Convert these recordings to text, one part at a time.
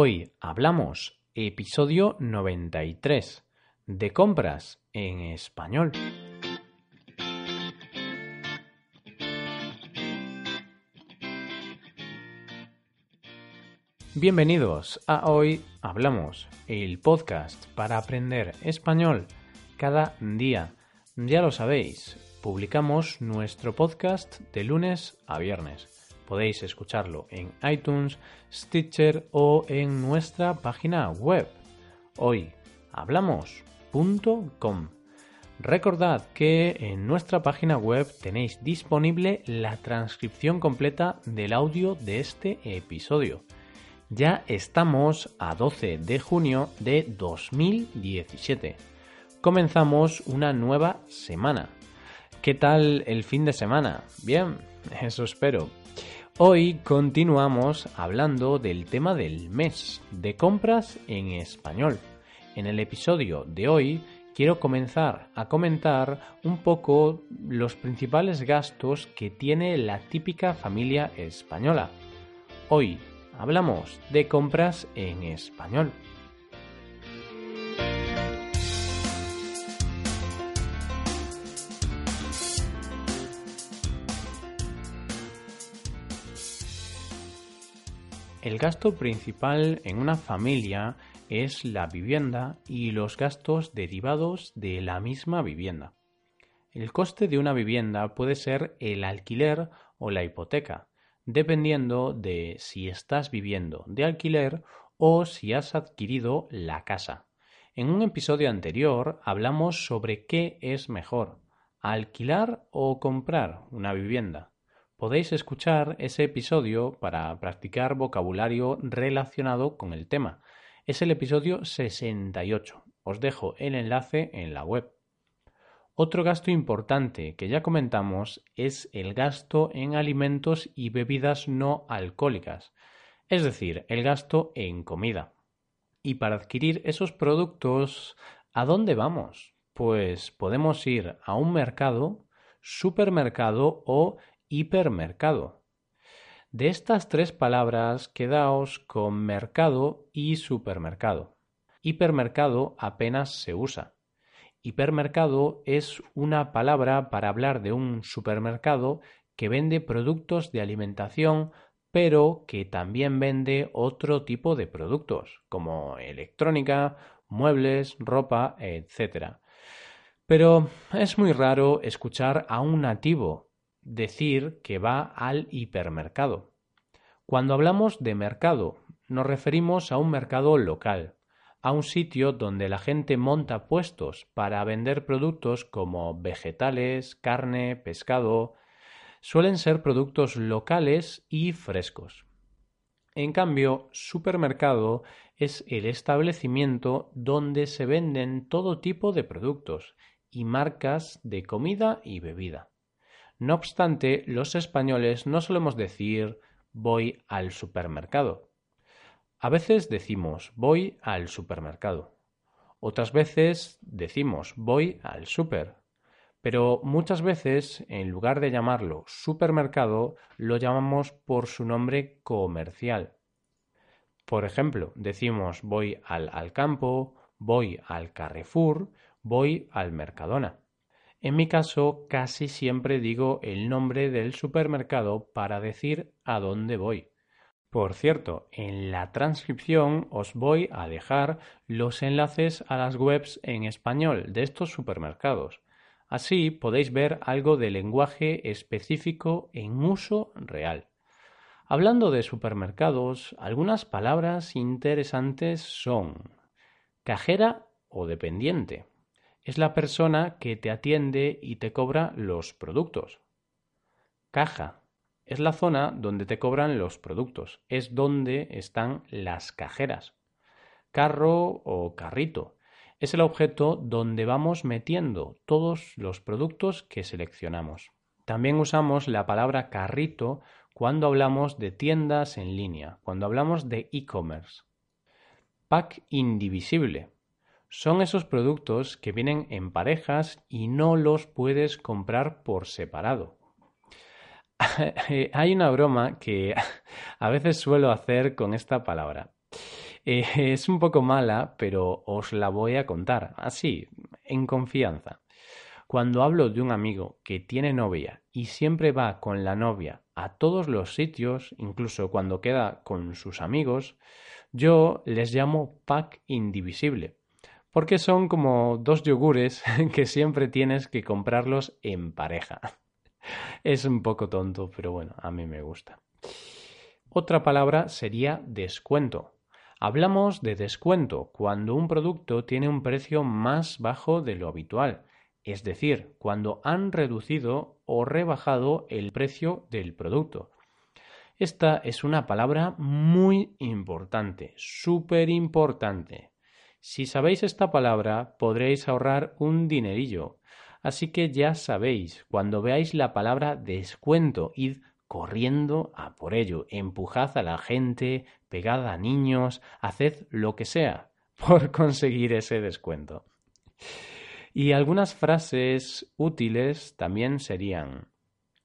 Hoy hablamos episodio 93 de compras en español. Bienvenidos a Hoy Hablamos, el podcast para aprender español cada día. Ya lo sabéis, publicamos nuestro podcast de lunes a viernes. Podéis escucharlo en iTunes, Stitcher o en nuestra página web hoyhablamos.com. Recordad que en nuestra página web tenéis disponible la transcripción completa del audio de este episodio. Ya estamos a 12 de junio de 2017. Comenzamos una nueva semana. ¿Qué tal el fin de semana? Bien, eso espero. Hoy continuamos hablando del tema del mes, de compras en español. En el episodio de hoy quiero comenzar a comentar un poco los principales gastos que tiene la típica familia española. Hoy hablamos de compras en español. El gasto principal en una familia es la vivienda y los gastos derivados de la misma vivienda. El coste de una vivienda puede ser el alquiler o la hipoteca, dependiendo de si estás viviendo de alquiler o si has adquirido la casa. En un episodio anterior hablamos sobre qué es mejor, alquilar o comprar una vivienda. Podéis escuchar ese episodio para practicar vocabulario relacionado con el tema. Es el episodio 68. Os dejo el enlace en la web. Otro gasto importante que ya comentamos es el gasto en alimentos y bebidas no alcohólicas, es decir, el gasto en comida. Y para adquirir esos productos, ¿a dónde vamos? Pues podemos ir a un mercado, supermercado o hipermercado. De estas tres palabras quedaos con mercado y supermercado. Hipermercado apenas se usa. Hipermercado es una palabra para hablar de un supermercado que vende productos de alimentación, pero que también vende otro tipo de productos, como electrónica, muebles, ropa, etc. Pero es muy raro escuchar a un nativo decir que va al hipermercado. Cuando hablamos de mercado, nos referimos a un mercado local, a un sitio donde la gente monta puestos para vender productos como vegetales, carne, pescado. Suelen ser productos locales y frescos. En cambio, supermercado es el establecimiento donde se venden todo tipo de productos y marcas de comida y bebida. No obstante, los españoles no solemos decir voy al supermercado. A veces decimos voy al supermercado. Otras veces decimos voy al super. Pero muchas veces, en lugar de llamarlo supermercado, lo llamamos por su nombre comercial. Por ejemplo, decimos voy al, al campo, voy al Carrefour, voy al Mercadona. En mi caso, casi siempre digo el nombre del supermercado para decir a dónde voy. Por cierto, en la transcripción os voy a dejar los enlaces a las webs en español de estos supermercados. Así podéis ver algo de lenguaje específico en uso real. Hablando de supermercados, algunas palabras interesantes son cajera o dependiente es la persona que te atiende y te cobra los productos. Caja es la zona donde te cobran los productos, es donde están las cajeras. Carro o carrito es el objeto donde vamos metiendo todos los productos que seleccionamos. También usamos la palabra carrito cuando hablamos de tiendas en línea, cuando hablamos de e-commerce. Pack indivisible son esos productos que vienen en parejas y no los puedes comprar por separado. Hay una broma que a veces suelo hacer con esta palabra. Eh, es un poco mala, pero os la voy a contar, así, en confianza. Cuando hablo de un amigo que tiene novia y siempre va con la novia a todos los sitios, incluso cuando queda con sus amigos, yo les llamo pack indivisible, porque son como dos yogures que siempre tienes que comprarlos en pareja. Es un poco tonto, pero bueno, a mí me gusta. Otra palabra sería descuento. Hablamos de descuento cuando un producto tiene un precio más bajo de lo habitual, es decir, cuando han reducido o rebajado el precio del producto. Esta es una palabra muy importante, súper importante. Si sabéis esta palabra podréis ahorrar un dinerillo. Así que ya sabéis, cuando veáis la palabra descuento, id corriendo a por ello, empujad a la gente, pegad a niños, haced lo que sea por conseguir ese descuento. Y algunas frases útiles también serían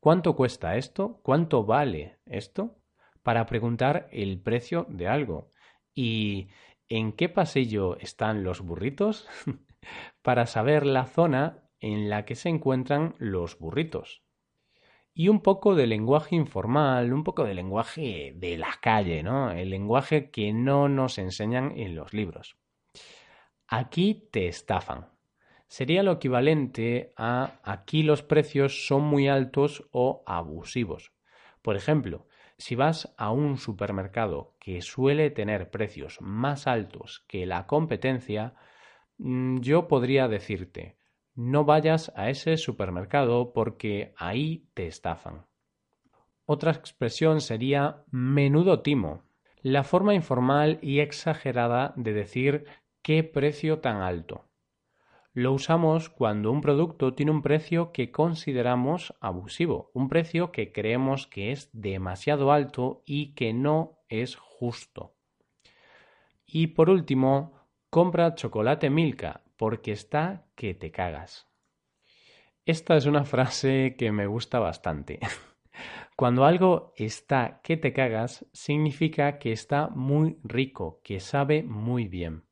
¿Cuánto cuesta esto? ¿Cuánto vale esto? Para preguntar el precio de algo. ¿Y en qué pasillo están los burritos? Para saber la zona en la que se encuentran los burritos. Y un poco de lenguaje informal, un poco de lenguaje de la calle, ¿no? El lenguaje que no nos enseñan en los libros. Aquí te estafan. Sería lo equivalente a aquí los precios son muy altos o abusivos. Por ejemplo, si vas a un supermercado que suele tener precios más altos que la competencia, mm, yo podría decirte, no vayas a ese supermercado porque ahí te estafan. Otra expresión sería menudo timo, la forma informal y exagerada de decir qué precio tan alto. Lo usamos cuando un producto tiene un precio que consideramos abusivo, un precio que creemos que es demasiado alto y que no es justo. Y por último, compra chocolate Milka porque está que te cagas. Esta es una frase que me gusta bastante. Cuando algo está que te cagas, significa que está muy rico, que sabe muy bien.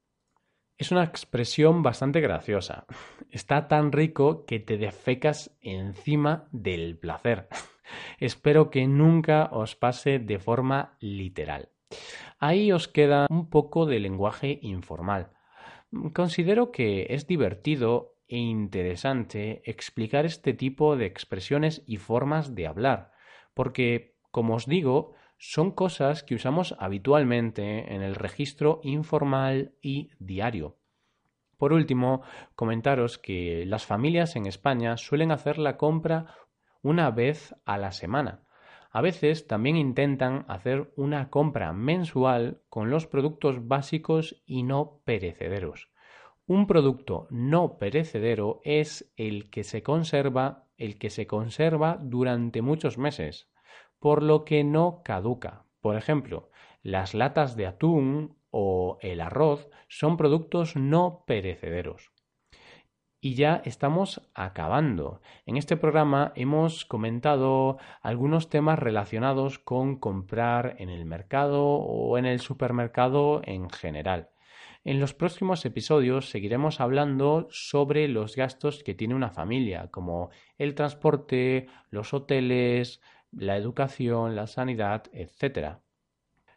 Es una expresión bastante graciosa. Está tan rico que te defecas encima del placer. Espero que nunca os pase de forma literal. Ahí os queda un poco de lenguaje informal. Considero que es divertido e interesante explicar este tipo de expresiones y formas de hablar, porque, como os digo, son cosas que usamos habitualmente en el registro informal y diario. Por último, comentaros que las familias en España suelen hacer la compra una vez a la semana, a veces también intentan hacer una compra mensual con los productos básicos y no perecederos. Un producto no perecedero es el que se conserva, el que se conserva durante muchos meses, por lo que no caduca. Por ejemplo, las latas de atún o el arroz son productos no perecederos. Y ya estamos acabando. En este programa hemos comentado algunos temas relacionados con comprar en el mercado o en el supermercado en general. En los próximos episodios seguiremos hablando sobre los gastos que tiene una familia, como el transporte, los hoteles, la educación, la sanidad, etc.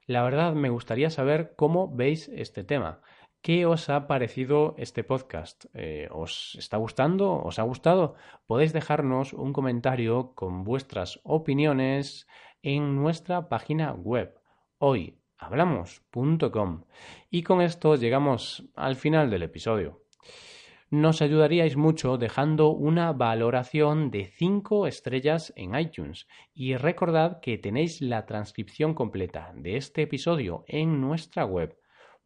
La verdad me gustaría saber cómo veis este tema. ¿Qué os ha parecido este podcast? Eh, ¿Os está gustando? ¿Os ha gustado? Podéis dejarnos un comentario con vuestras opiniones en nuestra página web hoyhablamos.com. Y con esto llegamos al final del episodio. Nos ayudaríais mucho dejando una valoración de 5 estrellas en iTunes y recordad que tenéis la transcripción completa de este episodio en nuestra web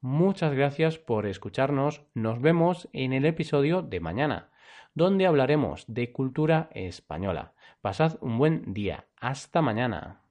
Muchas gracias por escucharnos. Nos vemos en el episodio de mañana, donde hablaremos de cultura española. Pasad un buen día. Hasta mañana.